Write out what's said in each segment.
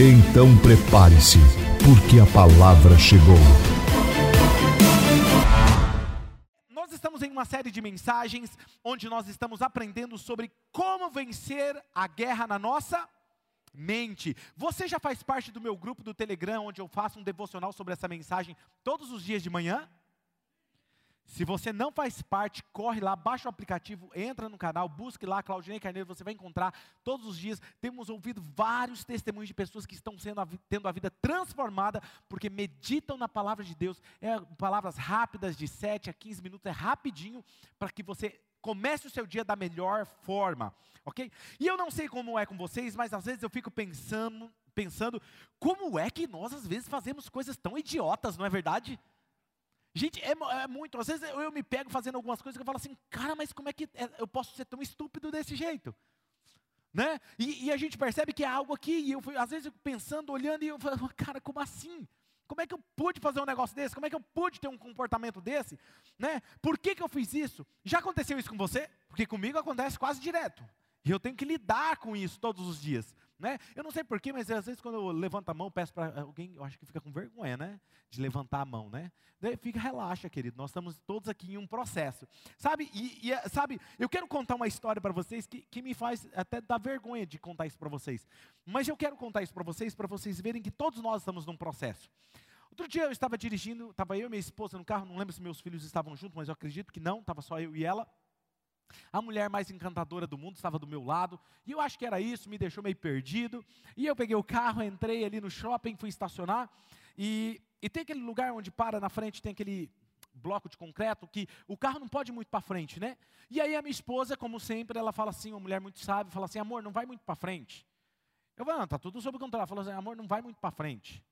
Então prepare-se, porque a palavra chegou. Nós estamos em uma série de mensagens onde nós estamos aprendendo sobre como vencer a guerra na nossa mente. Você já faz parte do meu grupo do Telegram, onde eu faço um devocional sobre essa mensagem todos os dias de manhã? Se você não faz parte, corre lá, baixa o aplicativo, entra no canal, busque lá Claudinei Carneiro, você vai encontrar todos os dias. Temos ouvido vários testemunhos de pessoas que estão sendo, tendo a vida transformada porque meditam na palavra de Deus. É palavras rápidas, de 7 a 15 minutos, é rapidinho para que você comece o seu dia da melhor forma, ok? E eu não sei como é com vocês, mas às vezes eu fico pensando, pensando como é que nós às vezes fazemos coisas tão idiotas, não é verdade? Gente, é, é, muito. Às vezes eu, eu, me pego fazendo algumas coisas que eu falo assim, cara, mas como é que é, eu posso ser tão estúpido desse jeito? Né? E, e, a gente percebe que é algo aqui, e eu às vezes eu pensando, olhando, e eu falo, cara, como assim? Como é que eu pude fazer um negócio desse? Como é que eu pude ter um comportamento desse? Né? Por que, que eu fiz isso? Já aconteceu isso com você? Porque comigo acontece quase direto. E eu tenho que lidar com isso todos os dias. Né? Eu não sei porquê, mas às vezes quando eu levanto a mão, peço para alguém, eu acho que fica com vergonha, né? De levantar a mão, né? Fica, relaxa, querido, nós estamos todos aqui em um processo. Sabe, e, e sabe, eu quero contar uma história para vocês que, que me faz até dar vergonha de contar isso para vocês. Mas eu quero contar isso para vocês, para vocês verem que todos nós estamos num processo. Outro dia eu estava dirigindo, estava eu e minha esposa no carro, não lembro se meus filhos estavam juntos, mas eu acredito que não, estava só eu e ela. A mulher mais encantadora do mundo estava do meu lado, e eu acho que era isso, me deixou meio perdido. E eu peguei o carro, entrei ali no shopping, fui estacionar, e, e tem aquele lugar onde para na frente, tem aquele bloco de concreto que o carro não pode ir muito para frente, né? E aí a minha esposa, como sempre, ela fala assim, uma mulher muito sábia, fala assim: "Amor, não vai muito para frente". Eu falo: "Não, tá tudo sob controle". Ela falou assim: "Amor, não vai muito para frente".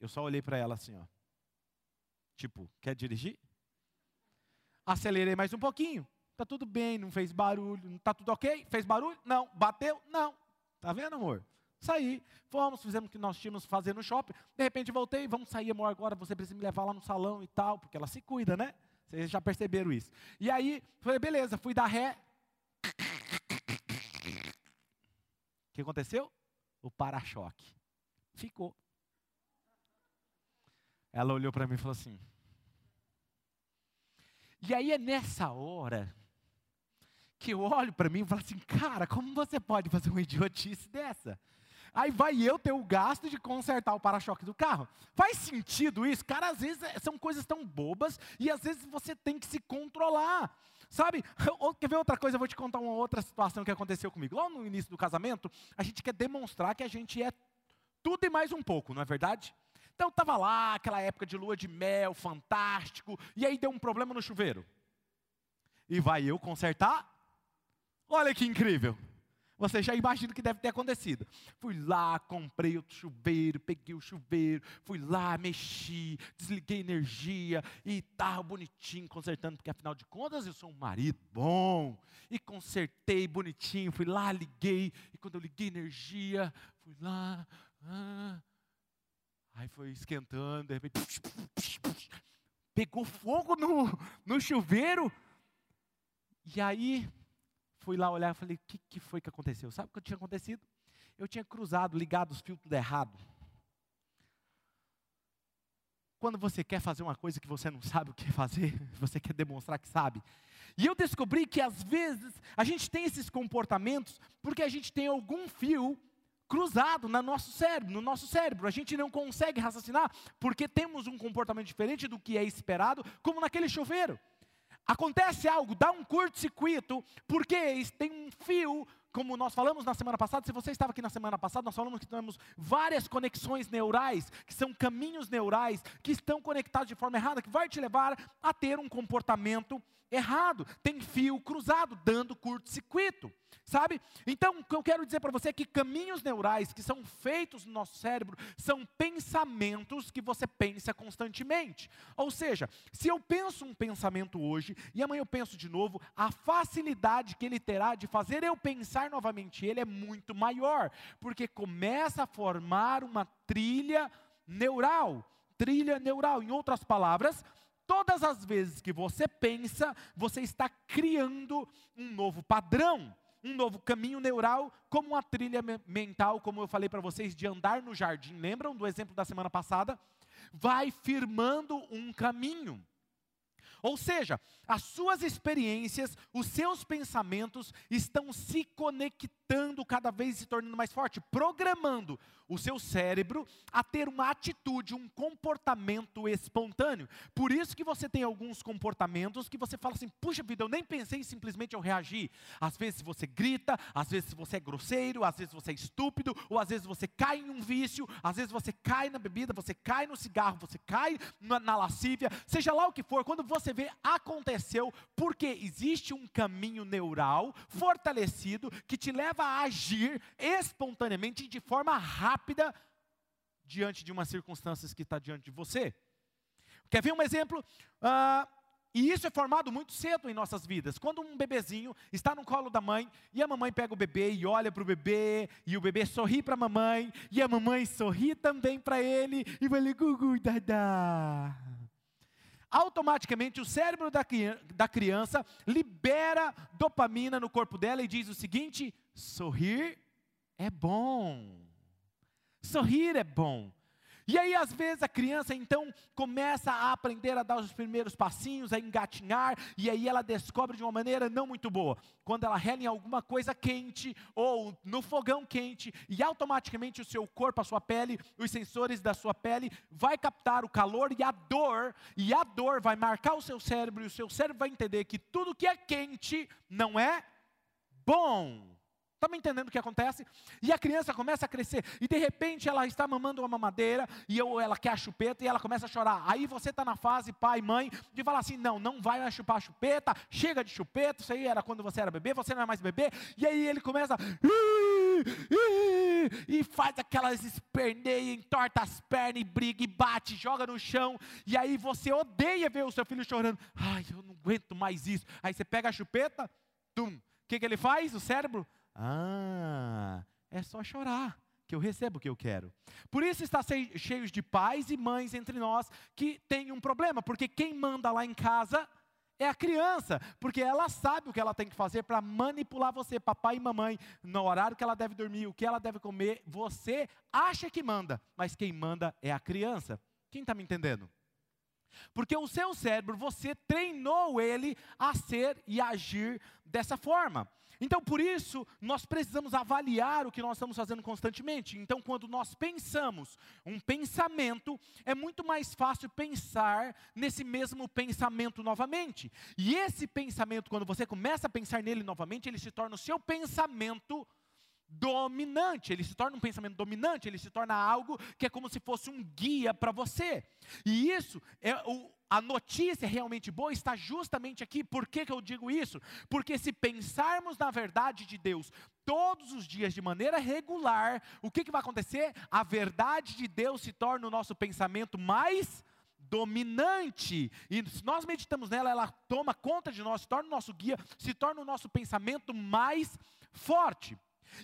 Eu só olhei para ela assim, ó. Tipo, quer dirigir? Acelerei mais um pouquinho. Tá tudo bem, não fez barulho, tá tudo ok? Fez barulho? Não. Bateu? Não. Tá vendo, amor? Saí, fomos, fizemos o que nós tínhamos que fazer no shopping. De repente voltei, vamos sair, amor, agora você precisa me levar lá no salão e tal, porque ela se cuida, né? Vocês já perceberam isso. E aí, falei, beleza, fui dar ré. O que aconteceu? O para-choque. Ficou. Ela olhou para mim e falou assim. E aí é nessa hora que eu olho para mim e falo assim, cara, como você pode fazer uma idiotice dessa? Aí vai eu ter o gasto de consertar o para-choque do carro. Faz sentido isso? Cara, às vezes é, são coisas tão bobas e às vezes você tem que se controlar. Sabe? Quer ver outra coisa? Eu vou te contar uma outra situação que aconteceu comigo. Lá no início do casamento, a gente quer demonstrar que a gente é tudo e mais um pouco, não é verdade? Então estava lá, aquela época de lua de mel, fantástico, e aí deu um problema no chuveiro. E vai eu consertar Olha que incrível. Você já imagina o que deve ter acontecido. Fui lá, comprei o chuveiro, peguei o chuveiro, fui lá, mexi, desliguei energia e tal, bonitinho, consertando, porque afinal de contas eu sou um marido bom. E consertei bonitinho, fui lá, liguei, e quando eu liguei energia, fui lá, ah, aí foi esquentando, de repente, pegou fogo no, no chuveiro, e aí fui lá olhar e falei, o que, que foi que aconteceu? Sabe o que tinha acontecido? Eu tinha cruzado, ligado os fios tudo errado. Quando você quer fazer uma coisa que você não sabe o que fazer, você quer demonstrar que sabe. E eu descobri que às vezes a gente tem esses comportamentos porque a gente tem algum fio cruzado no nosso cérebro, no nosso cérebro. A gente não consegue raciocinar porque temos um comportamento diferente do que é esperado, como naquele chuveiro acontece algo, dá um curto-circuito, porque tem um fio, como nós falamos na semana passada, se você estava aqui na semana passada, nós falamos que temos várias conexões neurais, que são caminhos neurais, que estão conectados de forma errada, que vai te levar a ter um comportamento errado, tem fio cruzado, dando curto-circuito, sabe? Então, o que eu quero dizer para você é que caminhos neurais que são feitos no nosso cérebro são pensamentos que você pensa constantemente. Ou seja, se eu penso um pensamento hoje e amanhã eu penso de novo, a facilidade que ele terá de fazer eu pensar novamente ele é muito maior, porque começa a formar uma trilha neural. Trilha neural, em outras palavras, todas as vezes que você pensa, você está criando um novo padrão, um novo caminho neural, como uma trilha mental, como eu falei para vocês, de andar no jardim. Lembram do exemplo da semana passada? Vai firmando um caminho. Ou seja, as suas experiências, os seus pensamentos estão se conectando cada vez se tornando mais forte, programando o seu cérebro a ter uma atitude, um comportamento espontâneo. Por isso que você tem alguns comportamentos que você fala assim: puxa vida, eu nem pensei simplesmente eu reagir. Às vezes você grita, às vezes você é grosseiro, às vezes você é estúpido, ou às vezes você cai em um vício, às vezes você cai na bebida, você cai no cigarro, você cai na, na lascívia, seja lá o que for, quando você vê, aconteceu, porque existe um caminho neural fortalecido que te leva a agir espontaneamente de forma rápida diante de uma circunstância que está diante de você. Quer ver um exemplo? Ah, e isso é formado muito cedo em nossas vidas. Quando um bebezinho está no colo da mãe e a mamãe pega o bebê e olha para o bebê e o bebê sorri para a mamãe e a mamãe sorri também para ele e vai gugu dadá. Automaticamente o cérebro da, da criança libera dopamina no corpo dela e diz o seguinte: sorrir é bom. Sorrir é bom. E aí, às vezes, a criança então começa a aprender a dar os primeiros passinhos, a engatinhar, e aí ela descobre de uma maneira não muito boa. Quando ela rela em alguma coisa quente, ou no fogão quente, e automaticamente o seu corpo, a sua pele, os sensores da sua pele, vai captar o calor e a dor, e a dor vai marcar o seu cérebro, e o seu cérebro vai entender que tudo que é quente não é bom. Está me entendendo o que acontece? E a criança começa a crescer, e de repente ela está mamando uma mamadeira, e eu, ela quer a chupeta, e ela começa a chorar. Aí você está na fase, pai, mãe, de falar assim: não, não vai mais chupar a chupeta, chega de chupeta, isso aí era quando você era bebê, você não é mais bebê. E aí ele começa, e faz aquelas esperneias, entorta as pernas, e briga, e bate, joga no chão, e aí você odeia ver o seu filho chorando. Ai, eu não aguento mais isso. Aí você pega a chupeta, tum. O que, que ele faz? O cérebro ah, é só chorar que eu recebo o que eu quero. Por isso está cheio de pais e mães entre nós que tem um problema, porque quem manda lá em casa é a criança, porque ela sabe o que ela tem que fazer para manipular você, papai e mamãe, no horário que ela deve dormir, o que ela deve comer. Você acha que manda, mas quem manda é a criança. Quem está me entendendo? Porque o seu cérebro, você treinou ele a ser e agir dessa forma. Então, por isso, nós precisamos avaliar o que nós estamos fazendo constantemente. Então, quando nós pensamos um pensamento, é muito mais fácil pensar nesse mesmo pensamento novamente. E esse pensamento, quando você começa a pensar nele novamente, ele se torna o seu pensamento dominante, ele se torna um pensamento dominante, ele se torna algo que é como se fosse um guia para você. E isso é o, a notícia realmente boa está justamente aqui. Por que, que eu digo isso? Porque se pensarmos na verdade de Deus todos os dias de maneira regular, o que, que vai acontecer? A verdade de Deus se torna o nosso pensamento mais dominante. E se nós meditamos nela, ela toma conta de nós, se torna o nosso guia, se torna o nosso pensamento mais forte.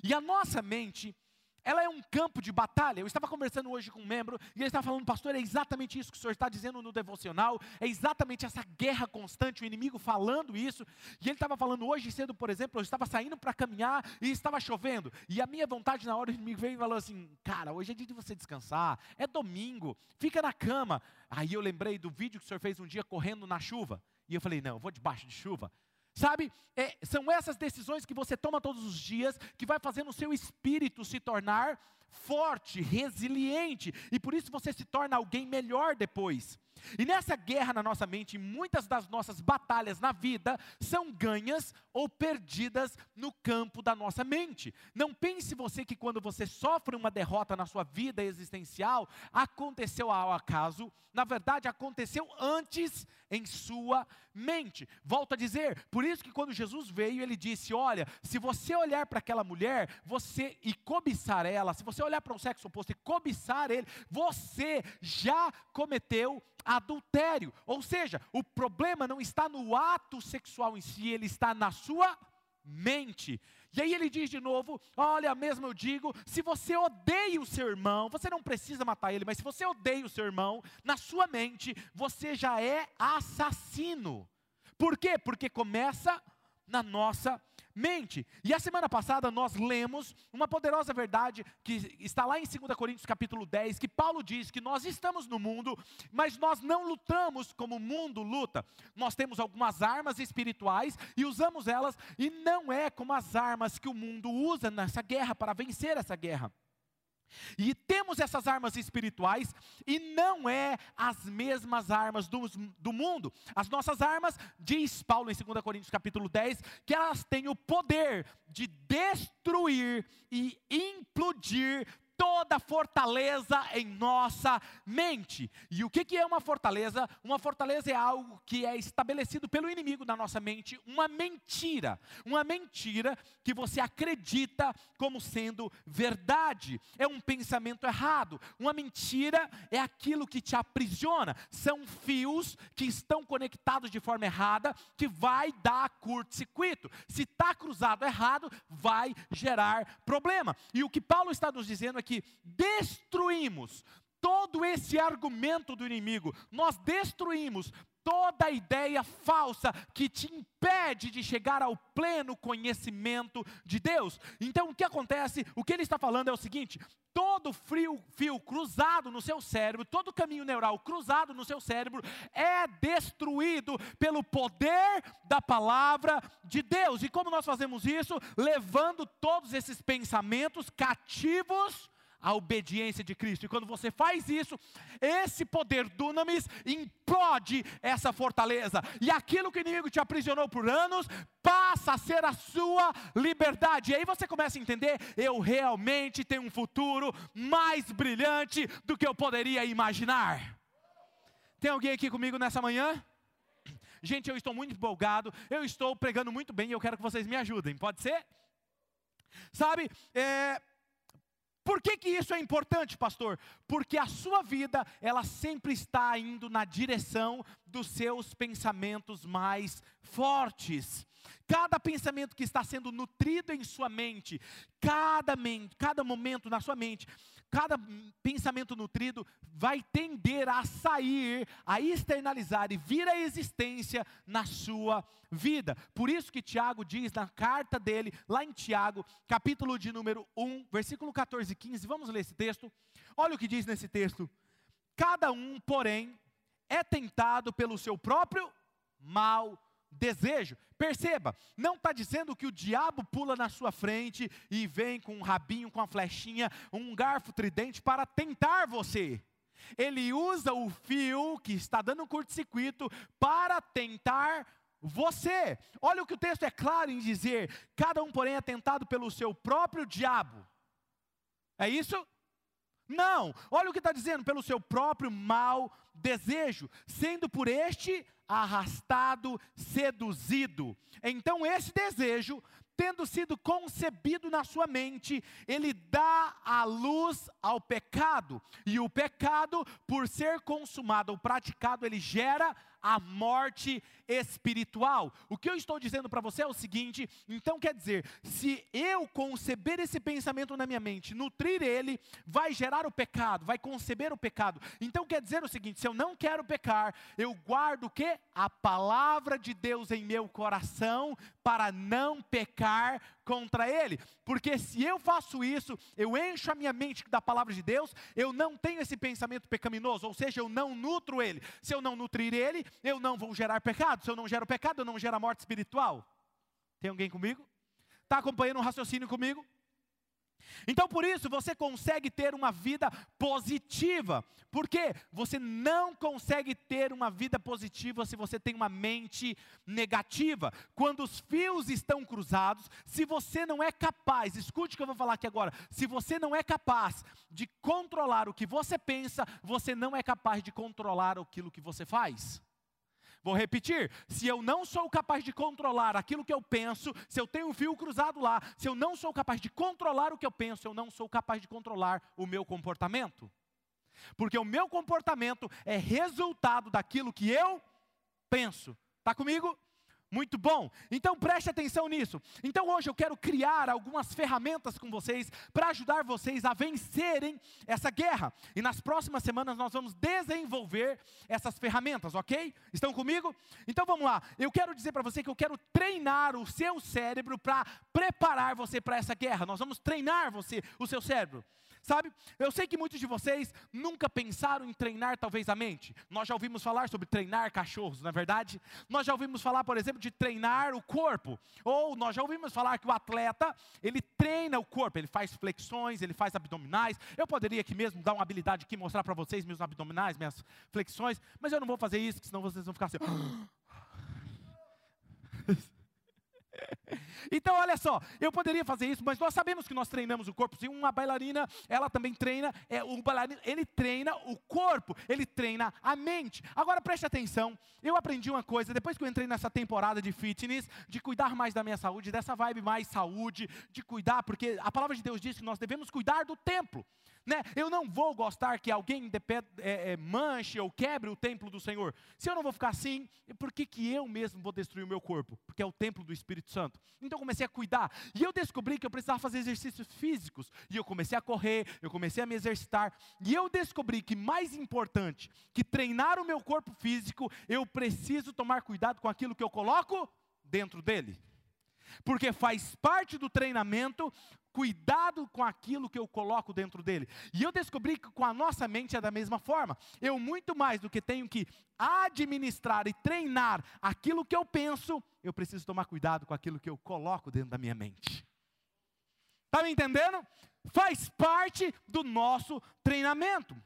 E a nossa mente, ela é um campo de batalha. Eu estava conversando hoje com um membro e ele estava falando, pastor, é exatamente isso que o senhor está dizendo no devocional, é exatamente essa guerra constante, o inimigo falando isso. E ele estava falando hoje cedo, por exemplo, eu estava saindo para caminhar e estava chovendo. E a minha vontade na hora o inimigo veio e falou assim: Cara, hoje é dia de você descansar, é domingo, fica na cama. Aí eu lembrei do vídeo que o senhor fez um dia correndo na chuva. E eu falei: Não, eu vou debaixo de chuva. Sabe, é, são essas decisões que você toma todos os dias que vai fazendo o seu espírito se tornar forte, resiliente, e por isso você se torna alguém melhor depois. E nessa guerra na nossa mente, muitas das nossas batalhas na vida são ganhas ou perdidas no campo da nossa mente. Não pense você que quando você sofre uma derrota na sua vida existencial, aconteceu ao acaso, na verdade aconteceu antes em sua mente. Volto a dizer, por isso que quando Jesus veio, ele disse: "Olha, se você olhar para aquela mulher, você e cobiçar ela, se você olhar para o sexo oposto e cobiçar ele, você já cometeu adultério. Ou seja, o problema não está no ato sexual em si, ele está na sua mente. E aí ele diz de novo: Olha, mesmo eu digo, se você odeia o seu irmão, você não precisa matar ele, mas se você odeia o seu irmão, na sua mente, você já é assassino. Por quê? Porque começa na nossa mente. E a semana passada nós lemos uma poderosa verdade que está lá em 2 Coríntios capítulo 10, que Paulo diz que nós estamos no mundo, mas nós não lutamos como o mundo luta. Nós temos algumas armas espirituais e usamos elas e não é como as armas que o mundo usa nessa guerra para vencer essa guerra. E temos essas armas espirituais e não é as mesmas armas do, do mundo. As nossas armas, diz Paulo em 2 Coríntios capítulo 10, que elas têm o poder de destruir e implodir toda fortaleza em nossa mente. E o que, que é uma fortaleza? Uma fortaleza é algo que é estabelecido pelo inimigo na nossa mente, uma mentira. Uma mentira que você acredita como sendo verdade. É um pensamento errado. Uma mentira é aquilo que te aprisiona. São fios que estão conectados de forma errada que vai dar curto-circuito. Se está cruzado errado, vai gerar problema. E o que Paulo está nos dizendo é que destruímos todo esse argumento do inimigo, nós destruímos toda ideia falsa que te impede de chegar ao pleno conhecimento de Deus. Então o que acontece? O que ele está falando é o seguinte: todo frio, fio cruzado no seu cérebro, todo caminho neural cruzado no seu cérebro é destruído pelo poder da palavra de Deus. E como nós fazemos isso? Levando todos esses pensamentos cativos a obediência de Cristo. E quando você faz isso, esse poder dunamis implode essa fortaleza. E aquilo que o inimigo te aprisionou por anos passa a ser a sua liberdade. E aí você começa a entender: eu realmente tenho um futuro mais brilhante do que eu poderia imaginar. Tem alguém aqui comigo nessa manhã? Gente, eu estou muito empolgado, eu estou pregando muito bem e eu quero que vocês me ajudem, pode ser? Sabe, é, por que, que isso é importante, pastor? Porque a sua vida, ela sempre está indo na direção dos seus pensamentos mais fortes. Cada pensamento que está sendo nutrido em sua mente, cada, mente, cada momento na sua mente, cada pensamento nutrido vai tender a sair, a externalizar e vir à existência na sua vida. Por isso que Tiago diz na carta dele, lá em Tiago, capítulo de número 1, versículo 14 e 15, vamos ler esse texto. Olha o que diz nesse texto: Cada um, porém, é tentado pelo seu próprio mal desejo. Perceba, não está dizendo que o diabo pula na sua frente e vem com um rabinho, com uma flechinha, um garfo tridente para tentar você. Ele usa o fio que está dando curto-circuito para tentar você. Olha o que o texto é claro em dizer: cada um, porém, é tentado pelo seu próprio diabo. É isso? Não, olha o que está dizendo, pelo seu próprio mau desejo, sendo por este arrastado, seduzido. Então, esse desejo, tendo sido concebido na sua mente, ele dá a luz ao pecado, e o pecado, por ser consumado ou praticado, ele gera a morte espiritual. O que eu estou dizendo para você é o seguinte: então quer dizer, se eu conceber esse pensamento na minha mente, nutrir ele, vai gerar o pecado, vai conceber o pecado. Então quer dizer o seguinte: se eu não quero pecar, eu guardo o que? A palavra de Deus em meu coração para não pecar contra ele. Porque se eu faço isso, eu encho a minha mente da palavra de Deus, eu não tenho esse pensamento pecaminoso, ou seja, eu não nutro ele. Se eu não nutrir ele, eu não vou gerar pecado. Se eu não gero pecado, eu não gero morte espiritual. Tem alguém comigo? Está acompanhando um raciocínio comigo? Então, por isso, você consegue ter uma vida positiva. Por quê? Você não consegue ter uma vida positiva se você tem uma mente negativa. Quando os fios estão cruzados, se você não é capaz, escute o que eu vou falar aqui agora, se você não é capaz de controlar o que você pensa, você não é capaz de controlar aquilo que você faz. Vou repetir: se eu não sou capaz de controlar aquilo que eu penso, se eu tenho um fio cruzado lá, se eu não sou capaz de controlar o que eu penso, eu não sou capaz de controlar o meu comportamento. Porque o meu comportamento é resultado daquilo que eu penso. Está comigo? Muito bom. Então preste atenção nisso. Então hoje eu quero criar algumas ferramentas com vocês para ajudar vocês a vencerem essa guerra. E nas próximas semanas nós vamos desenvolver essas ferramentas, ok? Estão comigo? Então vamos lá. Eu quero dizer para você que eu quero treinar o seu cérebro para preparar você para essa guerra. Nós vamos treinar você, o seu cérebro. Sabe, eu sei que muitos de vocês nunca pensaram em treinar talvez a mente. Nós já ouvimos falar sobre treinar cachorros, não é verdade? Nós já ouvimos falar, por exemplo, de treinar o corpo. Ou nós já ouvimos falar que o atleta, ele treina o corpo, ele faz flexões, ele faz abdominais. Eu poderia aqui mesmo dar uma habilidade aqui, mostrar para vocês meus abdominais, minhas flexões, mas eu não vou fazer isso, senão vocês vão ficar assim. Então, olha só, eu poderia fazer isso, mas nós sabemos que nós treinamos o corpo. Se uma bailarina, ela também treina, é, o bailarino, ele treina o corpo, ele treina a mente. Agora preste atenção, eu aprendi uma coisa, depois que eu entrei nessa temporada de fitness, de cuidar mais da minha saúde, dessa vibe mais saúde, de cuidar, porque a palavra de Deus diz que nós devemos cuidar do templo. Né? Eu não vou gostar que alguém é, é, manche ou quebre o templo do Senhor. Se eu não vou ficar assim, por que, que eu mesmo vou destruir o meu corpo? Porque é o templo do Espírito Santo. Então eu comecei a cuidar. E eu descobri que eu precisava fazer exercícios físicos. E eu comecei a correr, eu comecei a me exercitar. E eu descobri que mais importante que treinar o meu corpo físico, eu preciso tomar cuidado com aquilo que eu coloco dentro dele porque faz parte do treinamento cuidado com aquilo que eu coloco dentro dele. E eu descobri que com a nossa mente é da mesma forma. Eu, muito mais do que tenho que administrar e treinar aquilo que eu penso, eu preciso tomar cuidado com aquilo que eu coloco dentro da minha mente. Está me entendendo? Faz parte do nosso treinamento.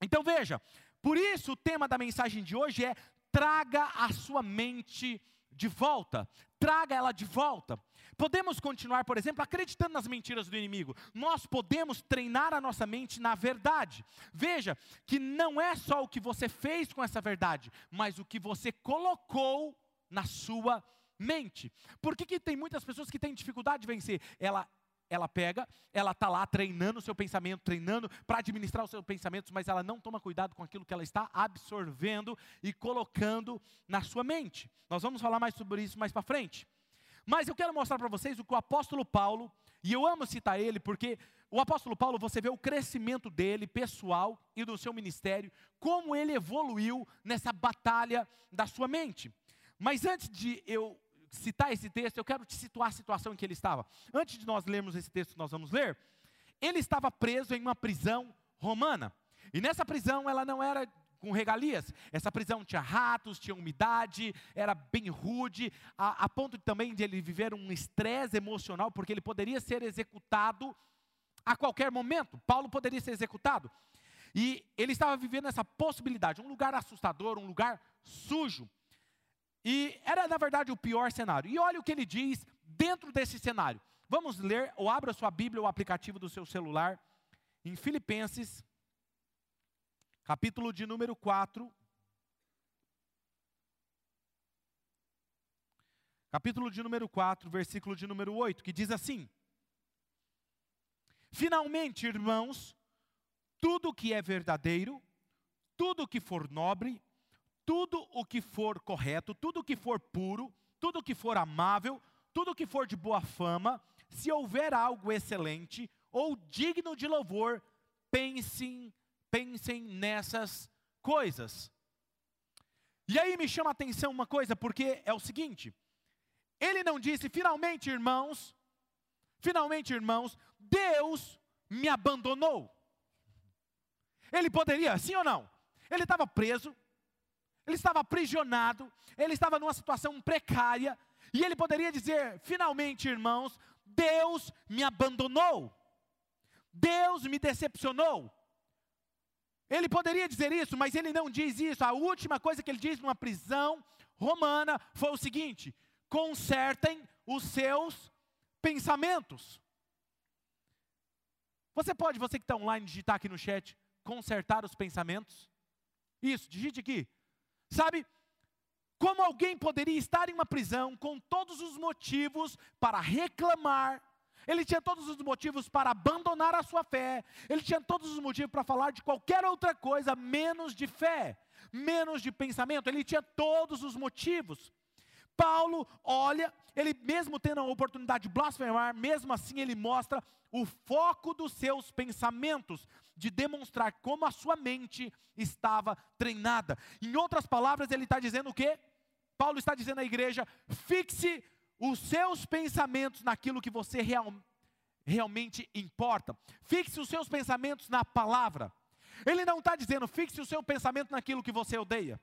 Então veja, por isso o tema da mensagem de hoje é: traga a sua mente de volta, traga ela de volta. Podemos continuar, por exemplo, acreditando nas mentiras do inimigo. Nós podemos treinar a nossa mente na verdade. Veja que não é só o que você fez com essa verdade, mas o que você colocou na sua mente. Por que, que tem muitas pessoas que têm dificuldade de vencer? Ela ela pega, ela está lá treinando o seu pensamento, treinando para administrar os seus pensamentos, mas ela não toma cuidado com aquilo que ela está absorvendo e colocando na sua mente. Nós vamos falar mais sobre isso mais para frente. Mas eu quero mostrar para vocês o que o apóstolo Paulo, e eu amo citar ele porque o apóstolo Paulo, você vê o crescimento dele, pessoal e do seu ministério, como ele evoluiu nessa batalha da sua mente. Mas antes de eu citar esse texto, eu quero te situar a situação em que ele estava. Antes de nós lermos esse texto que nós vamos ler, ele estava preso em uma prisão romana. E nessa prisão ela não era com regalias. Essa prisão tinha ratos, tinha umidade, era bem rude, a, a ponto também de ele viver um estresse emocional, porque ele poderia ser executado a qualquer momento. Paulo poderia ser executado. E ele estava vivendo essa possibilidade, um lugar assustador, um lugar sujo. E era, na verdade, o pior cenário. E olha o que ele diz dentro desse cenário. Vamos ler, ou abra sua Bíblia, o aplicativo do seu celular, em Filipenses, capítulo de número 4. Capítulo de número 4, versículo de número 8, que diz assim: Finalmente, irmãos, tudo que é verdadeiro, tudo que for nobre, tudo o que for correto, tudo o que for puro, tudo o que for amável, tudo o que for de boa fama, se houver algo excelente ou digno de louvor, pensem pensem nessas coisas. E aí me chama a atenção uma coisa, porque é o seguinte: ele não disse, finalmente, irmãos, finalmente, irmãos, Deus me abandonou. Ele poderia, sim ou não? Ele estava preso, ele estava aprisionado, ele estava numa situação precária, e ele poderia dizer, finalmente, irmãos, Deus me abandonou. Deus me decepcionou. Ele poderia dizer isso, mas ele não diz isso. A última coisa que ele diz numa prisão romana foi o seguinte: consertem os seus pensamentos. Você pode, você que está online, digitar aqui no chat, consertar os pensamentos? Isso, digite aqui. Sabe, como alguém poderia estar em uma prisão com todos os motivos para reclamar, ele tinha todos os motivos para abandonar a sua fé, ele tinha todos os motivos para falar de qualquer outra coisa menos de fé, menos de pensamento, ele tinha todos os motivos. Paulo olha, ele mesmo tendo a oportunidade de blasfemar, mesmo assim ele mostra o foco dos seus pensamentos, de demonstrar como a sua mente estava treinada. Em outras palavras, ele está dizendo o quê? Paulo está dizendo à igreja: fixe os seus pensamentos naquilo que você real, realmente importa. Fixe os seus pensamentos na palavra. Ele não está dizendo fixe o seu pensamento naquilo que você odeia.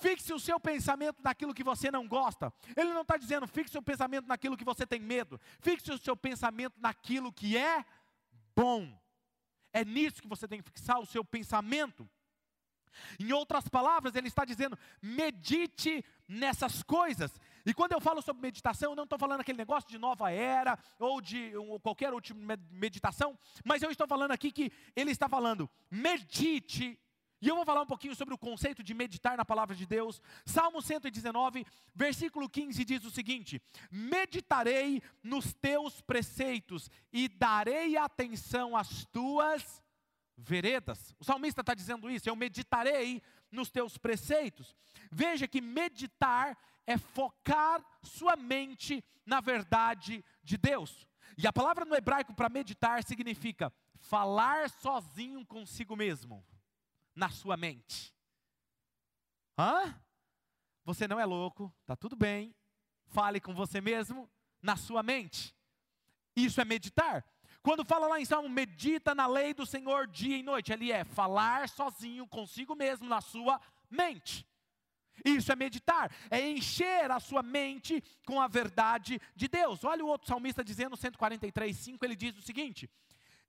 Fixe o seu pensamento naquilo que você não gosta. Ele não está dizendo fixe o pensamento naquilo que você tem medo. Fixe o seu pensamento naquilo que é bom. É nisso que você tem que fixar o seu pensamento. Em outras palavras, ele está dizendo: medite nessas coisas. E quando eu falo sobre meditação, eu não estou falando aquele negócio de nova era ou de ou qualquer outra meditação, mas eu estou falando aqui que ele está falando: medite. E eu vou falar um pouquinho sobre o conceito de meditar na palavra de Deus. Salmo 119, versículo 15 diz o seguinte: Meditarei nos teus preceitos e darei atenção às tuas veredas. O salmista está dizendo isso, eu meditarei nos teus preceitos. Veja que meditar é focar sua mente na verdade de Deus. E a palavra no hebraico para meditar significa falar sozinho consigo mesmo, na sua mente. Hã? Você não é louco, tá tudo bem. Fale com você mesmo na sua mente. Isso é meditar. Quando fala lá em Salmo, medita na lei do Senhor dia e noite, ali é falar sozinho consigo mesmo na sua mente. Isso é meditar, é encher a sua mente com a verdade de Deus. Olha o outro salmista dizendo, 143,5, ele diz o seguinte: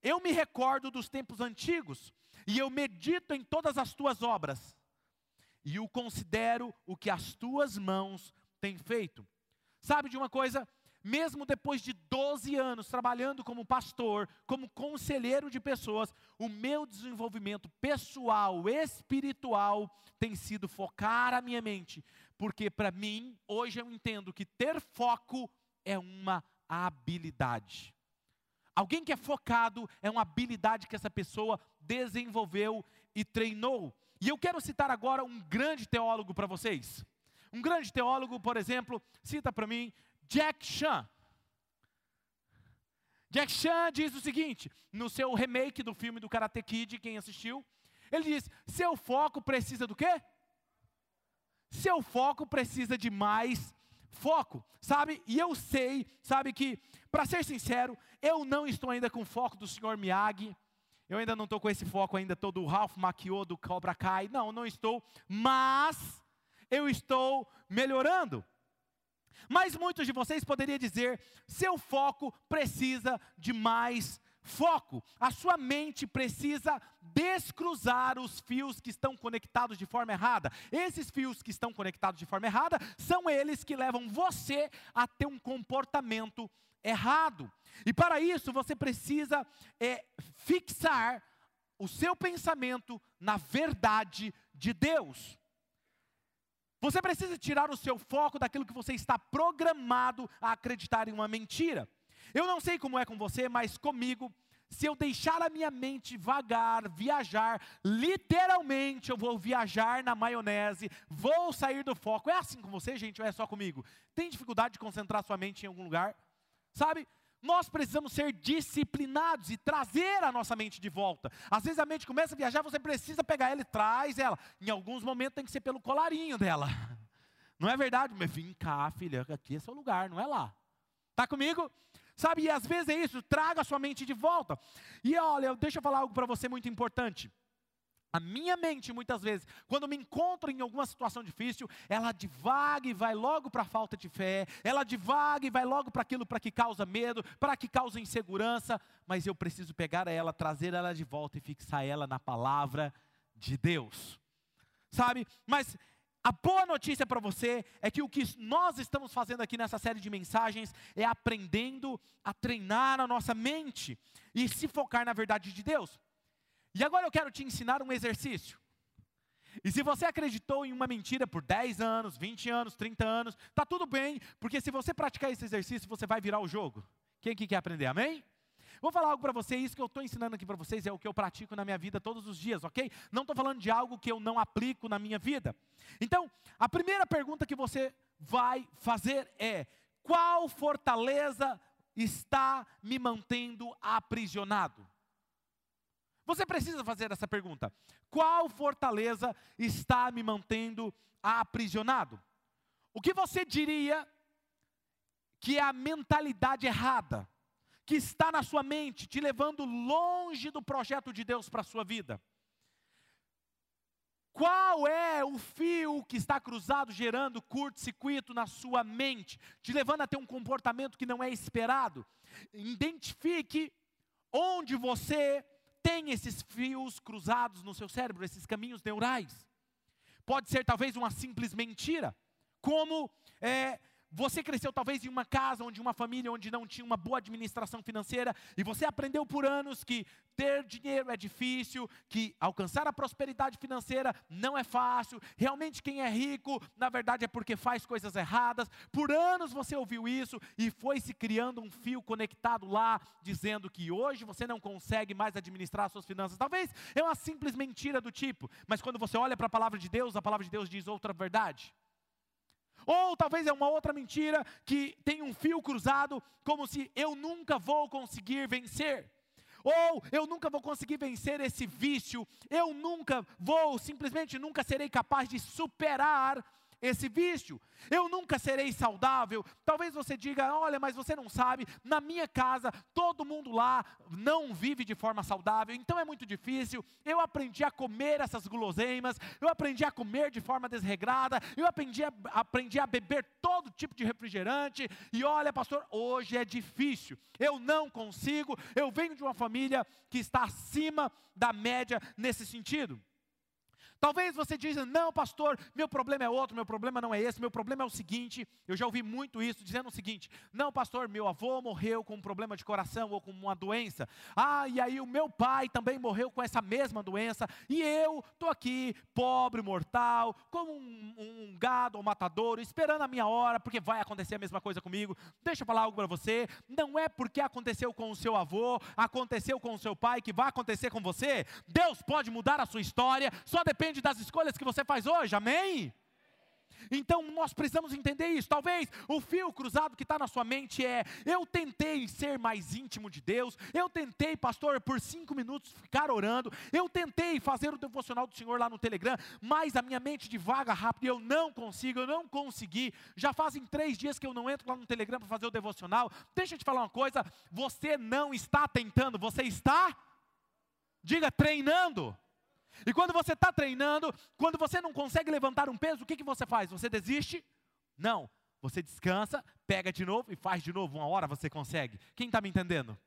Eu me recordo dos tempos antigos, e eu medito em todas as tuas obras, e o considero o que as tuas mãos têm feito. Sabe de uma coisa? Mesmo depois de 12 anos trabalhando como pastor, como conselheiro de pessoas, o meu desenvolvimento pessoal, espiritual, tem sido focar a minha mente, porque para mim, hoje eu entendo que ter foco é uma habilidade. Alguém que é focado é uma habilidade que essa pessoa desenvolveu e treinou. E eu quero citar agora um grande teólogo para vocês. Um grande teólogo, por exemplo, cita para mim Jack Chan. Jack Chan diz o seguinte, no seu remake do filme do Karate Kid, quem assistiu, ele diz: seu foco precisa do quê? Seu foco precisa de mais foco, sabe? E eu sei, sabe que, para ser sincero, eu não estou ainda com o foco do Sr. Miyagi. Eu ainda não estou com esse foco ainda todo o Ralph Macchio do Cobra Kai. Não, não estou. Mas eu estou melhorando. Mas muitos de vocês poderiam dizer: seu foco precisa de mais foco. A sua mente precisa descruzar os fios que estão conectados de forma errada. Esses fios que estão conectados de forma errada são eles que levam você a ter um comportamento errado. E para isso você precisa é, fixar o seu pensamento na verdade de Deus. Você precisa tirar o seu foco daquilo que você está programado a acreditar em uma mentira. Eu não sei como é com você, mas comigo, se eu deixar a minha mente vagar, viajar, literalmente eu vou viajar na maionese, vou sair do foco. É assim com você, gente, ou é só comigo? Tem dificuldade de concentrar sua mente em algum lugar? Sabe? Nós precisamos ser disciplinados e trazer a nossa mente de volta. Às vezes a mente começa a viajar, você precisa pegar ela e traz ela. Em alguns momentos tem que ser pelo colarinho dela. Não é verdade? Mas vem cá, filha, aqui é seu lugar, não é lá. Está comigo? Sabe, e às vezes é isso, traga a sua mente de volta. E olha, deixa eu falar algo para você muito importante. A minha mente, muitas vezes, quando me encontro em alguma situação difícil, ela divaga e vai logo para a falta de fé, ela divaga e vai logo para aquilo para que causa medo, para que causa insegurança, mas eu preciso pegar ela, trazer ela de volta e fixar ela na palavra de Deus. Sabe? Mas a boa notícia para você é que o que nós estamos fazendo aqui nessa série de mensagens é aprendendo a treinar a nossa mente e se focar na verdade de Deus. E agora eu quero te ensinar um exercício. E se você acreditou em uma mentira por 10 anos, 20 anos, 30 anos, tá tudo bem, porque se você praticar esse exercício, você vai virar o jogo. Quem aqui quer aprender? Amém? Vou falar algo para você, isso que eu estou ensinando aqui para vocês é o que eu pratico na minha vida todos os dias, ok? Não estou falando de algo que eu não aplico na minha vida. Então, a primeira pergunta que você vai fazer é: qual fortaleza está me mantendo aprisionado? Você precisa fazer essa pergunta: qual fortaleza está me mantendo aprisionado? O que você diria que é a mentalidade errada, que está na sua mente, te levando longe do projeto de Deus para a sua vida? Qual é o fio que está cruzado, gerando curto-circuito na sua mente, te levando a ter um comportamento que não é esperado? Identifique onde você tem esses fios cruzados no seu cérebro, esses caminhos neurais. Pode ser talvez uma simples mentira, como é, você cresceu talvez em uma casa, onde uma família, onde não tinha uma boa administração financeira, e você aprendeu por anos que ter dinheiro é difícil, que alcançar a prosperidade financeira não é fácil. Realmente quem é rico, na verdade é porque faz coisas erradas. Por anos você ouviu isso e foi se criando um fio conectado lá, dizendo que hoje você não consegue mais administrar suas finanças. Talvez é uma simples mentira do tipo, mas quando você olha para a palavra de Deus, a palavra de Deus diz outra verdade. Ou talvez é uma outra mentira que tem um fio cruzado, como se eu nunca vou conseguir vencer. Ou eu nunca vou conseguir vencer esse vício, eu nunca vou, simplesmente nunca serei capaz de superar esse vício. Eu nunca serei saudável. Talvez você diga: olha, mas você não sabe, na minha casa, todo mundo lá não vive de forma saudável, então é muito difícil. Eu aprendi a comer essas guloseimas, eu aprendi a comer de forma desregrada, eu aprendi a, aprendi a beber todo tipo de refrigerante, e olha, pastor, hoje é difícil. Eu não consigo, eu venho de uma família que está acima da média nesse sentido. Talvez você diga, não, pastor, meu problema é outro, meu problema não é esse, meu problema é o seguinte. Eu já ouvi muito isso, dizendo o seguinte: não, pastor, meu avô morreu com um problema de coração ou com uma doença. Ah, e aí o meu pai também morreu com essa mesma doença. E eu estou aqui, pobre, mortal, como um, um gado ou matador, esperando a minha hora, porque vai acontecer a mesma coisa comigo. Deixa eu falar algo para você: não é porque aconteceu com o seu avô, aconteceu com o seu pai, que vai acontecer com você. Deus pode mudar a sua história, só depende depende das escolhas que você faz hoje, amém? Então nós precisamos entender isso. Talvez o fio cruzado que está na sua mente é: eu tentei ser mais íntimo de Deus, eu tentei, pastor, por cinco minutos ficar orando, eu tentei fazer o devocional do Senhor lá no Telegram, mas a minha mente divaga rápido e eu não consigo, eu não consegui. Já fazem três dias que eu não entro lá no Telegram para fazer o devocional. Deixa eu te falar uma coisa: você não está tentando, você está, diga, treinando. E quando você está treinando, quando você não consegue levantar um peso, o que, que você faz? Você desiste? Não. Você descansa, pega de novo e faz de novo. Uma hora você consegue. Quem está me entendendo?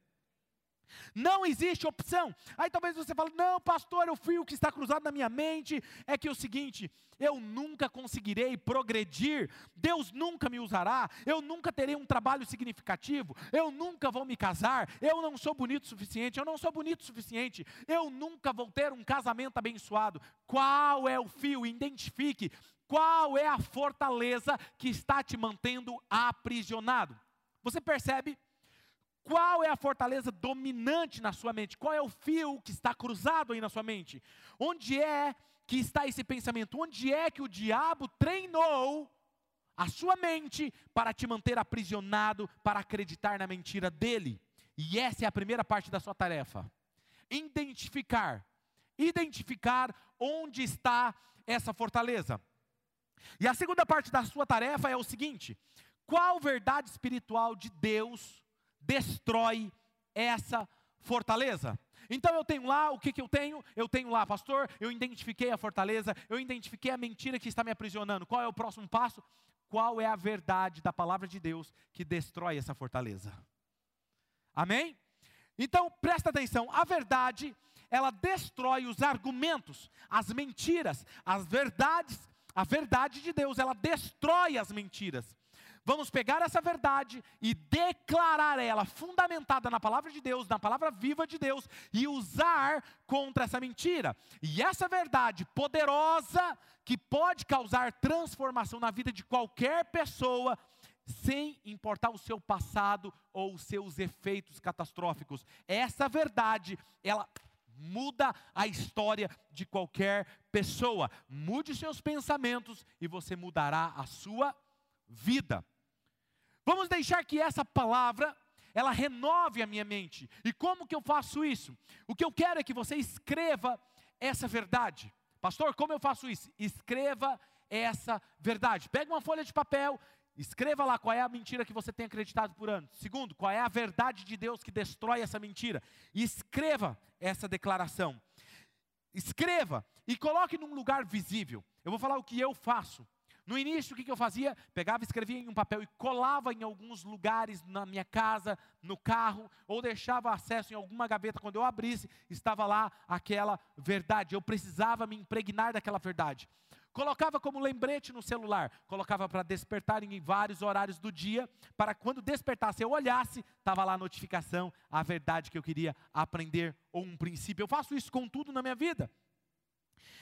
Não existe opção. Aí talvez você fale: não, pastor, o que está cruzado na minha mente. É que é o seguinte: eu nunca conseguirei progredir, Deus nunca me usará, eu nunca terei um trabalho significativo, eu nunca vou me casar, eu não sou bonito o suficiente, eu não sou bonito o suficiente, eu nunca vou ter um casamento abençoado. Qual é o fio? Identifique. Qual é a fortaleza que está te mantendo aprisionado? Você percebe qual é a fortaleza dominante na sua mente? Qual é o fio que está cruzado aí na sua mente? Onde é que está esse pensamento? Onde é que o diabo treinou a sua mente para te manter aprisionado, para acreditar na mentira dele? E essa é a primeira parte da sua tarefa. Identificar. Identificar onde está essa fortaleza. E a segunda parte da sua tarefa é o seguinte: qual verdade espiritual de Deus destrói essa fortaleza. Então eu tenho lá, o que, que eu tenho? Eu tenho lá, pastor, eu identifiquei a fortaleza, eu identifiquei a mentira que está me aprisionando. Qual é o próximo passo? Qual é a verdade da palavra de Deus que destrói essa fortaleza? Amém? Então presta atenção, a verdade, ela destrói os argumentos, as mentiras, as verdades, a verdade de Deus, ela destrói as mentiras. Vamos pegar essa verdade e declarar ela fundamentada na palavra de Deus, na palavra viva de Deus, e usar contra essa mentira. E essa verdade poderosa, que pode causar transformação na vida de qualquer pessoa, sem importar o seu passado ou os seus efeitos catastróficos. Essa verdade, ela muda a história de qualquer pessoa. Mude seus pensamentos e você mudará a sua vida. Vamos deixar que essa palavra ela renove a minha mente. E como que eu faço isso? O que eu quero é que você escreva essa verdade. Pastor, como eu faço isso? Escreva essa verdade. Pega uma folha de papel, escreva lá qual é a mentira que você tem acreditado por anos. Segundo, qual é a verdade de Deus que destrói essa mentira. E escreva essa declaração. Escreva e coloque num lugar visível. Eu vou falar o que eu faço. No início, o que, eu fazia? Pegava, escrevia em um papel e colava em alguns lugares na minha casa, no carro, ou deixava acesso em alguma gaveta. Quando eu abrisse, estava lá aquela verdade. Eu precisava me impregnar daquela verdade. Colocava como lembrete no celular, colocava para despertar em vários horários do dia, para quando despertasse eu olhasse, estava lá a notificação, a verdade que eu queria aprender, ou um princípio. Eu faço isso com tudo na minha vida.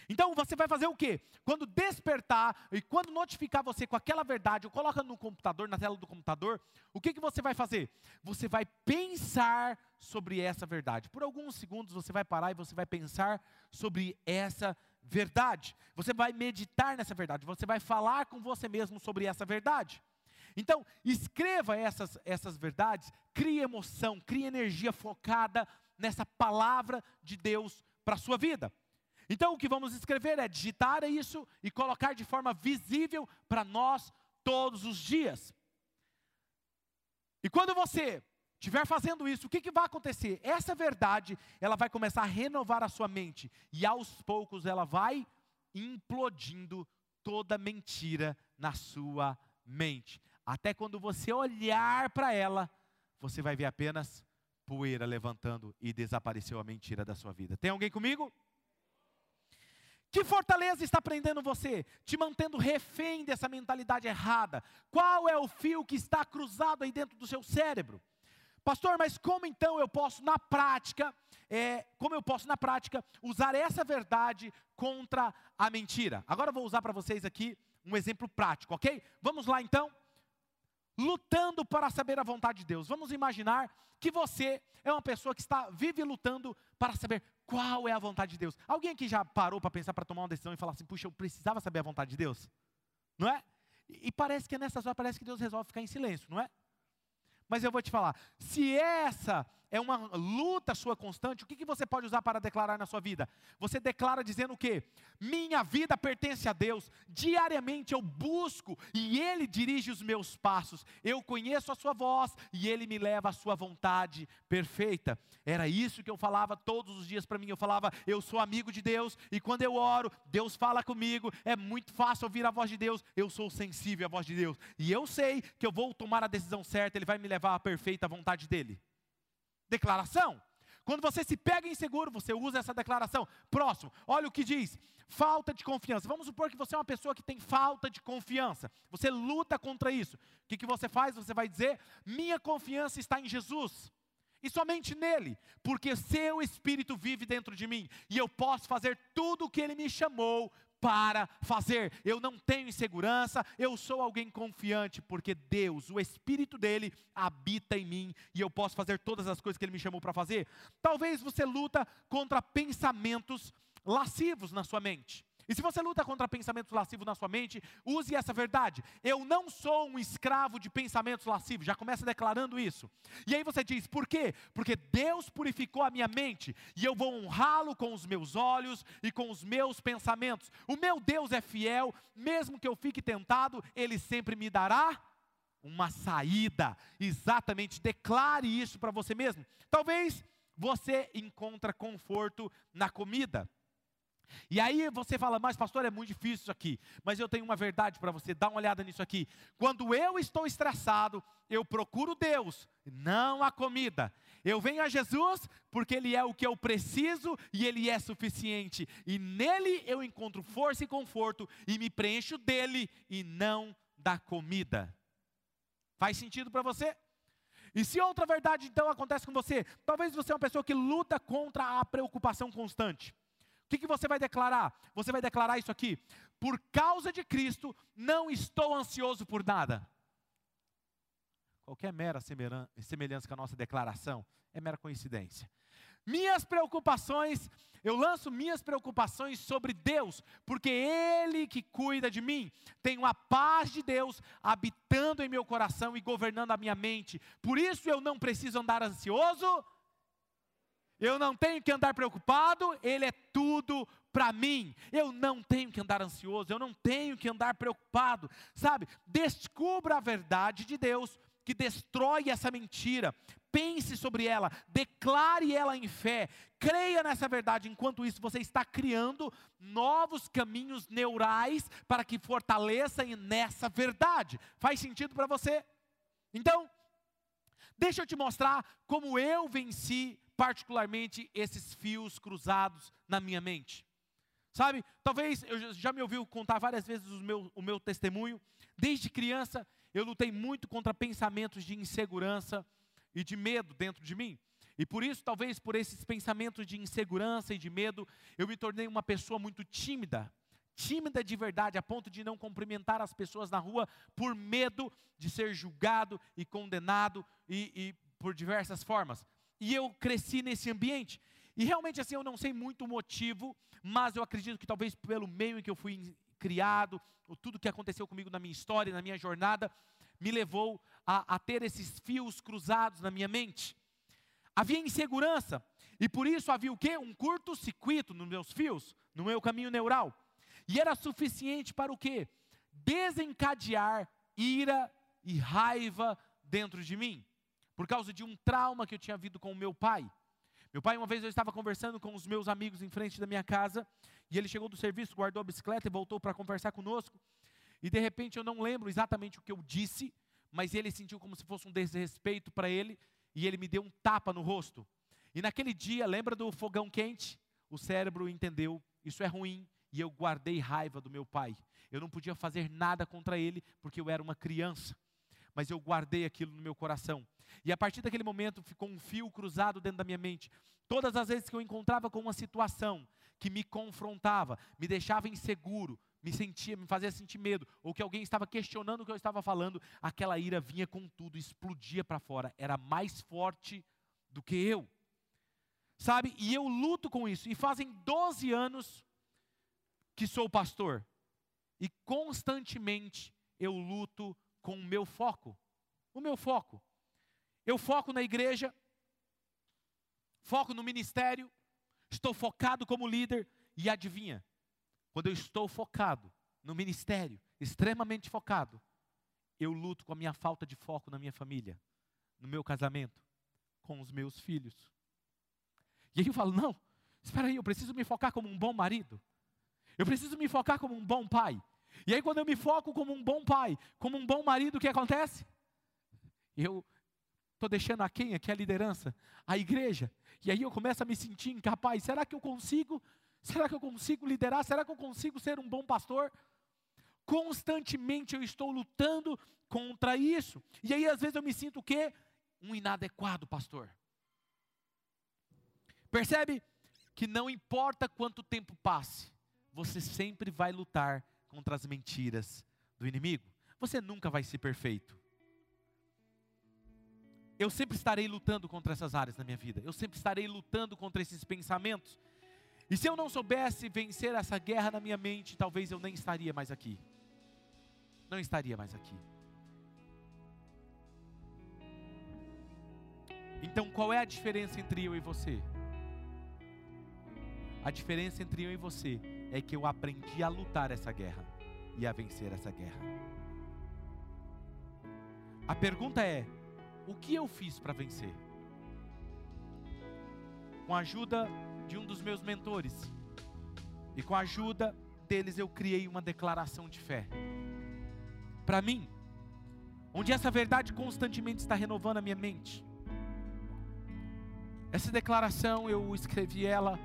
Então você vai fazer o quê? Quando despertar e quando notificar você com aquela verdade, ou coloca no computador, na tela do computador, o que, que você vai fazer? Você vai pensar sobre essa verdade. Por alguns segundos você vai parar e você vai pensar sobre essa verdade. Você vai meditar nessa verdade, você vai falar com você mesmo sobre essa verdade. Então, escreva essas, essas verdades, crie emoção, crie energia focada nessa palavra de Deus para a sua vida. Então o que vamos escrever é digitar isso e colocar de forma visível para nós todos os dias. E quando você estiver fazendo isso, o que, que vai acontecer? Essa verdade, ela vai começar a renovar a sua mente. E aos poucos ela vai implodindo toda mentira na sua mente. Até quando você olhar para ela, você vai ver apenas poeira levantando e desapareceu a mentira da sua vida. Tem alguém comigo? Que fortaleza está prendendo você? Te mantendo refém dessa mentalidade errada? Qual é o fio que está cruzado aí dentro do seu cérebro? Pastor, mas como então eu posso na prática, é, como eu posso na prática usar essa verdade contra a mentira? Agora eu vou usar para vocês aqui um exemplo prático, ok? Vamos lá então? Lutando para saber a vontade de Deus. Vamos imaginar que você é uma pessoa que está vive lutando para saber qual é a vontade de Deus? Alguém aqui já parou para pensar, para tomar uma decisão e falar assim, puxa, eu precisava saber a vontade de Deus? Não é? E, e parece que nessas horas, parece que Deus resolve ficar em silêncio, não é? Mas eu vou te falar, se essa é uma luta sua constante, o que, que você pode usar para declarar na sua vida? Você declara dizendo o quê? Minha vida pertence a Deus, diariamente eu busco e Ele dirige os meus passos, eu conheço a Sua voz e Ele me leva à Sua vontade perfeita. Era isso que eu falava todos os dias para mim, eu falava, eu sou amigo de Deus e quando eu oro, Deus fala comigo, é muito fácil ouvir a voz de Deus, eu sou sensível à voz de Deus. E eu sei que eu vou tomar a decisão certa, Ele vai me levar à perfeita vontade dEle declaração. Quando você se pega inseguro, você usa essa declaração. Próximo, olha o que diz: falta de confiança. Vamos supor que você é uma pessoa que tem falta de confiança. Você luta contra isso. O que, que você faz? Você vai dizer: minha confiança está em Jesus. E somente nele, porque seu espírito vive dentro de mim, e eu posso fazer tudo o que ele me chamou para fazer. Eu não tenho insegurança, eu sou alguém confiante, porque Deus, o Espírito dele, habita em mim e eu posso fazer todas as coisas que ele me chamou para fazer. Talvez você luta contra pensamentos lascivos na sua mente. E se você luta contra pensamentos lascivos na sua mente, use essa verdade. Eu não sou um escravo de pensamentos lascivos. Já começa declarando isso. E aí você diz, por quê? Porque Deus purificou a minha mente e eu vou honrá-lo com os meus olhos e com os meus pensamentos. O meu Deus é fiel, mesmo que eu fique tentado, ele sempre me dará uma saída. Exatamente, declare isso para você mesmo. Talvez você encontra conforto na comida. E aí você fala, mas pastor, é muito difícil isso aqui. Mas eu tenho uma verdade para você, dá uma olhada nisso aqui. Quando eu estou estressado, eu procuro Deus, não a comida. Eu venho a Jesus porque Ele é o que eu preciso e Ele é suficiente. E nele eu encontro força e conforto e me preencho dele e não da comida. Faz sentido para você? E se outra verdade então acontece com você, talvez você é uma pessoa que luta contra a preocupação constante. O que, que você vai declarar? Você vai declarar isso aqui: por causa de Cristo, não estou ansioso por nada. Qualquer mera semelhança com a nossa declaração é mera coincidência. Minhas preocupações, eu lanço minhas preocupações sobre Deus, porque Ele que cuida de mim. Tenho a paz de Deus habitando em meu coração e governando a minha mente. Por isso eu não preciso andar ansioso, eu não tenho que andar preocupado, Ele é tudo para mim. Eu não tenho que andar ansioso, eu não tenho que andar preocupado. Sabe? Descubra a verdade de Deus que destrói essa mentira. Pense sobre ela, declare ela em fé, creia nessa verdade. Enquanto isso, você está criando novos caminhos neurais para que fortaleça nessa verdade. Faz sentido para você? Então, deixa eu te mostrar como eu venci particularmente esses fios cruzados na minha mente. Sabe, talvez eu já me ouviu contar várias vezes o meu, o meu testemunho. Desde criança, eu lutei muito contra pensamentos de insegurança e de medo dentro de mim. E por isso, talvez por esses pensamentos de insegurança e de medo, eu me tornei uma pessoa muito tímida. Tímida de verdade, a ponto de não cumprimentar as pessoas na rua por medo de ser julgado e condenado e, e por diversas formas. E eu cresci nesse ambiente. E realmente assim eu não sei muito o motivo, mas eu acredito que talvez pelo meio em que eu fui criado, tudo que aconteceu comigo na minha história, na minha jornada, me levou a, a ter esses fios cruzados na minha mente. Havia insegurança, e por isso havia o quê? Um curto-circuito nos meus fios, no meu caminho neural. E era suficiente para o quê? Desencadear ira e raiva dentro de mim por causa de um trauma que eu tinha vivido com o meu pai. Meu pai, uma vez eu estava conversando com os meus amigos em frente da minha casa, e ele chegou do serviço, guardou a bicicleta e voltou para conversar conosco. E de repente eu não lembro exatamente o que eu disse, mas ele sentiu como se fosse um desrespeito para ele, e ele me deu um tapa no rosto. E naquele dia, lembra do fogão quente? O cérebro entendeu, isso é ruim, e eu guardei raiva do meu pai. Eu não podia fazer nada contra ele, porque eu era uma criança mas eu guardei aquilo no meu coração. E a partir daquele momento ficou um fio cruzado dentro da minha mente. Todas as vezes que eu encontrava com uma situação que me confrontava, me deixava inseguro, me sentia, me fazia sentir medo, ou que alguém estava questionando o que eu estava falando, aquela ira vinha com tudo, explodia para fora, era mais forte do que eu. Sabe? E eu luto com isso. E fazem 12 anos que sou pastor. E constantemente eu luto com o meu foco. O meu foco. Eu foco na igreja, foco no ministério, estou focado como líder e adivinha? Quando eu estou focado no ministério, extremamente focado, eu luto com a minha falta de foco na minha família, no meu casamento, com os meus filhos. E aí eu falo: não, espera aí, eu preciso me focar como um bom marido, eu preciso me focar como um bom pai, e aí, quando eu me foco como um bom pai, como um bom marido, o que acontece? Eu estou deixando a quem aqui a liderança, a igreja. E aí eu começo a me sentir incapaz. Será que eu consigo? Será que eu consigo liderar? Será que eu consigo ser um bom pastor? Constantemente eu estou lutando contra isso. E aí, às vezes, eu me sinto o quê? Um inadequado pastor. Percebe que não importa quanto tempo passe, você sempre vai lutar contra as mentiras do inimigo. Você nunca vai ser perfeito. Eu sempre estarei lutando contra essas áreas na minha vida. Eu sempre estarei lutando contra esses pensamentos. E se eu não soubesse vencer essa guerra na minha mente, talvez eu nem estaria mais aqui. Não estaria mais aqui. Então, qual é a diferença entre eu e você? A diferença entre eu e você é que eu aprendi a lutar essa guerra e a vencer essa guerra. A pergunta é: o que eu fiz para vencer? com a ajuda de um dos meus mentores. E com a ajuda deles eu criei uma declaração de fé. Para mim, onde essa verdade constantemente está renovando a minha mente. Essa declaração eu escrevi ela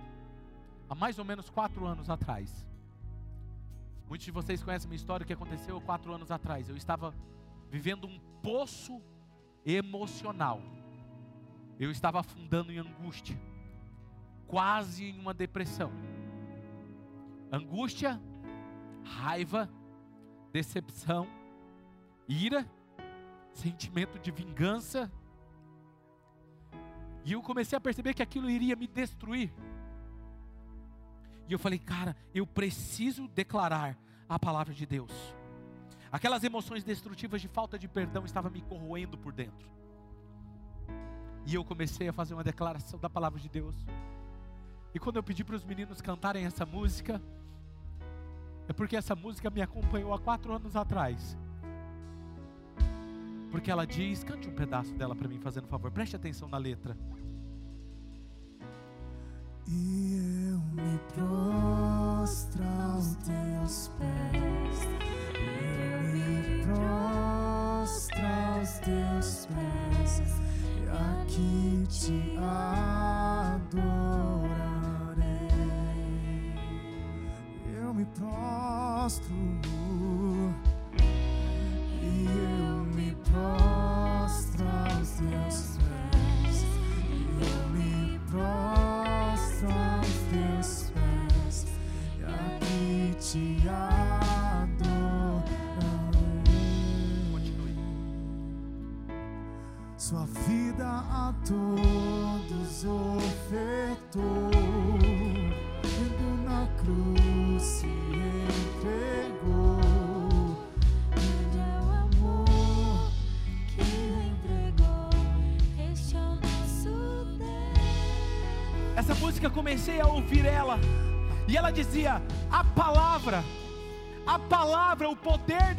há mais ou menos quatro anos atrás. Muitos de vocês conhecem minha história, que aconteceu quatro anos atrás. Eu estava vivendo um poço emocional. Eu estava afundando em angústia, quase em uma depressão. Angústia, raiva, decepção, ira, sentimento de vingança. E eu comecei a perceber que aquilo iria me destruir. E eu falei, cara, eu preciso declarar a palavra de Deus. Aquelas emoções destrutivas de falta de perdão estavam me corroendo por dentro. E eu comecei a fazer uma declaração da palavra de Deus. E quando eu pedi para os meninos cantarem essa música, é porque essa música me acompanhou há quatro anos atrás. Porque ela diz, cante um pedaço dela para mim, fazendo favor, preste atenção na letra. E eu me prostro aos teus pés. Prostro aos teus pés. E aqui te adorarei. Eu me prostro. E eu me prostro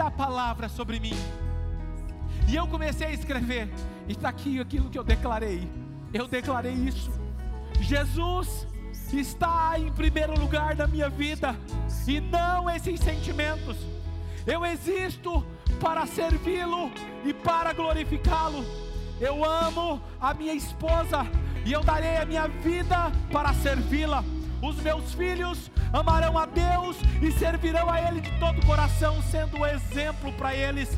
da palavra sobre mim. E eu comecei a escrever, e está aqui aquilo que eu declarei. Eu declarei isso. Jesus está em primeiro lugar na minha vida, e não esses sentimentos. Eu existo para servi-lo e para glorificá-lo. Eu amo a minha esposa e eu darei a minha vida para servi-la. Os meus filhos amarão a Deus e servirão a Ele de todo o coração, sendo um exemplo para eles.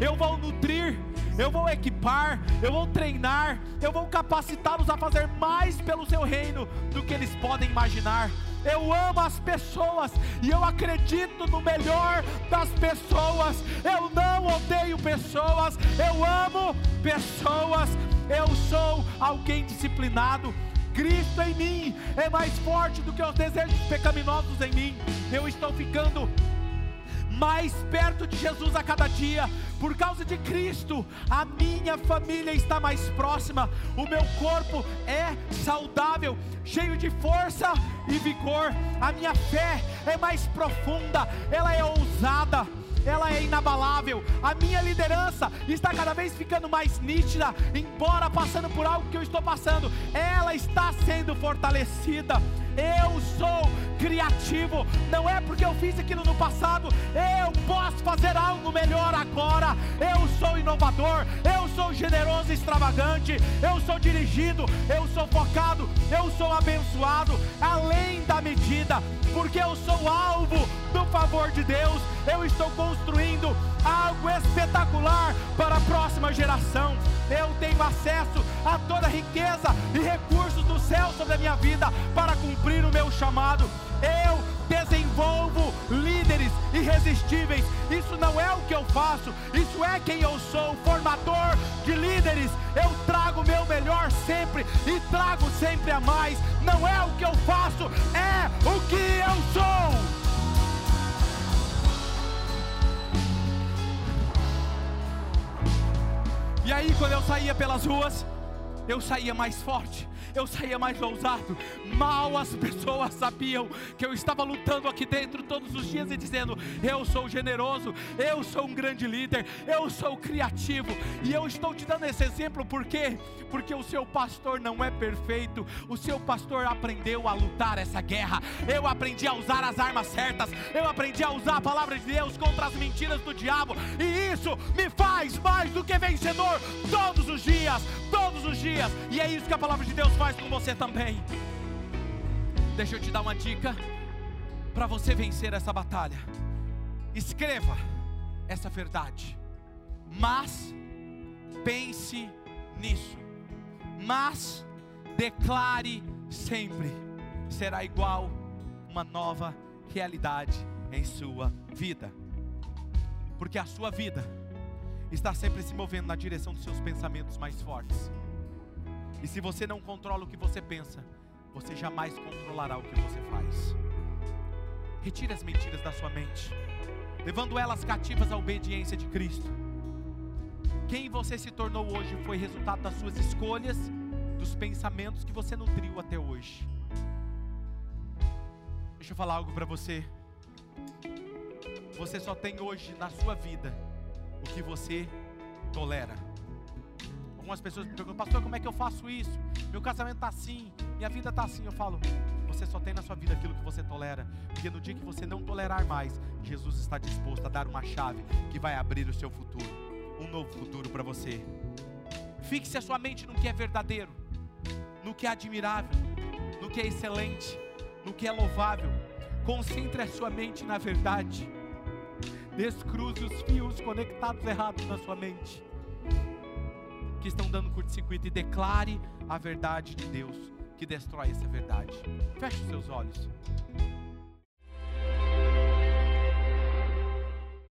Eu vou nutrir, eu vou equipar, eu vou treinar, eu vou capacitá-los a fazer mais pelo seu reino do que eles podem imaginar. Eu amo as pessoas e eu acredito no melhor das pessoas. Eu não odeio pessoas, eu amo pessoas. Eu sou alguém disciplinado. Cristo em mim é mais forte do que os desejos pecaminosos em mim. Eu estou ficando mais perto de Jesus a cada dia. Por causa de Cristo, a minha família está mais próxima. O meu corpo é saudável, cheio de força e vigor. A minha fé é mais profunda, ela é ousada. Ela é inabalável, a minha liderança está cada vez ficando mais nítida, embora passando por algo que eu estou passando, ela está sendo fortalecida. Eu sou criativo, não é porque eu fiz aquilo no passado, eu posso fazer algo melhor agora. Eu sou inovador, eu sou generoso e extravagante, eu sou dirigido, eu sou eu sou abençoado, além da medida, porque eu sou alvo do favor de Deus. Eu estou construindo algo espetacular para a próxima geração. Eu tenho acesso a toda a riqueza e recursos do céu sobre a minha vida para cumprir o meu chamado. Eu desenvolvo líderes irresistíveis. Isso não é o que eu faço, isso é quem eu sou, formador de líderes. Eu trago o meu melhor sempre e trago sempre a mais. Não é o que eu faço, é o que eu sou. E aí, quando eu saía pelas ruas, eu saía mais forte, eu saía mais ousado. Mal as pessoas sabiam que eu estava lutando aqui dentro todos os dias e dizendo: Eu sou generoso, eu sou um grande líder, eu sou criativo. E eu estou te dando esse exemplo por quê? Porque o seu pastor não é perfeito, o seu pastor aprendeu a lutar essa guerra. Eu aprendi a usar as armas certas, eu aprendi a usar a palavra de Deus contra as mentiras do diabo, e isso me faz mais do que vencedor todos os dias, todos os dias, e é isso que a palavra de Deus faz com você também. Deixa eu te dar uma dica para você vencer essa batalha. Escreva essa verdade, mas pense nisso, mas declare sempre: será igual uma nova realidade em sua vida, porque a sua vida está sempre se movendo na direção dos seus pensamentos mais fortes. E se você não controla o que você pensa, você jamais controlará o que você faz. Retire as mentiras da sua mente, levando elas cativas à obediência de Cristo. Quem você se tornou hoje foi resultado das suas escolhas, dos pensamentos que você nutriu até hoje. Deixa eu falar algo para você. Você só tem hoje na sua vida o que você tolera. Algumas pessoas me perguntam, pastor, como é que eu faço isso? Meu casamento está assim, minha vida está assim. Eu falo, você só tem na sua vida aquilo que você tolera, porque no dia que você não tolerar mais, Jesus está disposto a dar uma chave que vai abrir o seu futuro, um novo futuro para você. Fixe a sua mente no que é verdadeiro, no que é admirável, no que é excelente, no que é louvável. Concentre a sua mente na verdade. Descruze os fios conectados errados na sua mente, que estão dando curto-circuito, e declare a verdade de Deus, que destrói essa verdade. Feche os seus olhos.